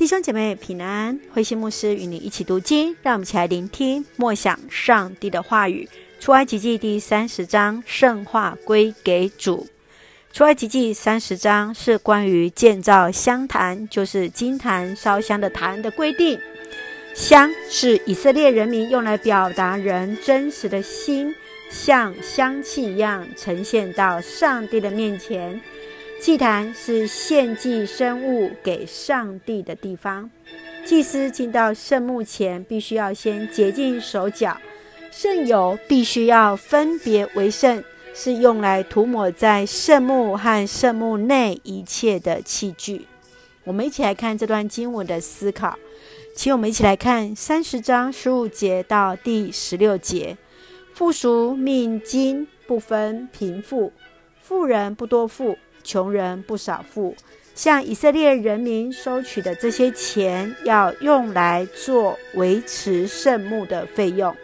弟兄姐妹平安，慧馨牧师与你一起读经，让我们一起来聆听默想上帝的话语。出埃及记第三十章，圣化归给主。出埃及记三十章是关于建造香坛，就是金坛烧香的坛的规定。香是以色列人民用来表达人真实的心，像香气一样呈现到上帝的面前。祭坛是献祭生物给上帝的地方，祭司进到圣墓前，必须要先洁净手脚。圣油必须要分别为圣，是用来涂抹在圣墓和圣墓内一切的器具。我们一起来看这段经文的思考，请我们一起来看三十章十五节到第十六节。富赎命金不分贫富，富人不多富。穷人不少富，向以色列人民收取的这些钱，要用来做维持圣墓的费用。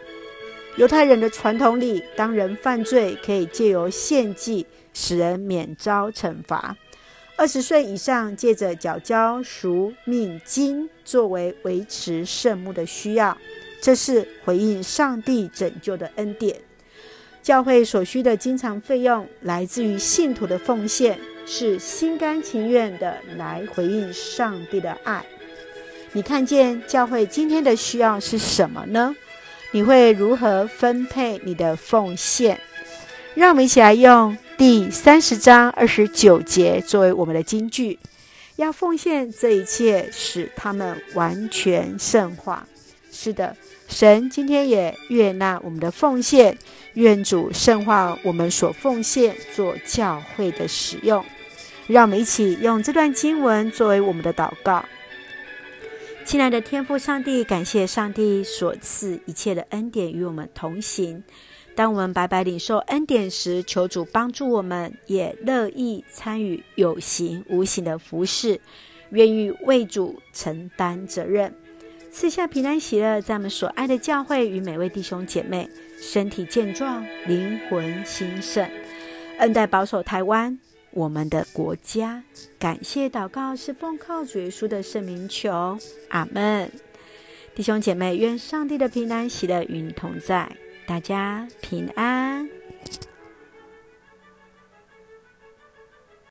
犹太人的传统里，当人犯罪，可以借由献祭使人免遭惩罚。二十岁以上，借着缴交赎命金作为维持圣墓的需要，这是回应上帝拯救的恩典。教会所需的经常费用来自于信徒的奉献，是心甘情愿的来回应上帝的爱。你看见教会今天的需要是什么呢？你会如何分配你的奉献？让我们一起来用第三十章二十九节作为我们的金句：要奉献这一切，使他们完全圣化。是的。神今天也悦纳我们的奉献，愿主圣化我们所奉献做教会的使用。让我们一起用这段经文作为我们的祷告。亲爱的天父上帝，感谢上帝所赐一切的恩典与我们同行。当我们白白领受恩典时，求主帮助我们，也乐意参与有形无形的服事，愿意为主承担责任。赐下平安喜乐，在我们所爱的教会与每位弟兄姐妹身体健壮，灵魂兴盛，恩待保守台湾我们的国家。感谢祷告是奉靠主耶稣的圣名求，阿门。弟兄姐妹，愿上帝的平安喜乐与你同在，大家平安。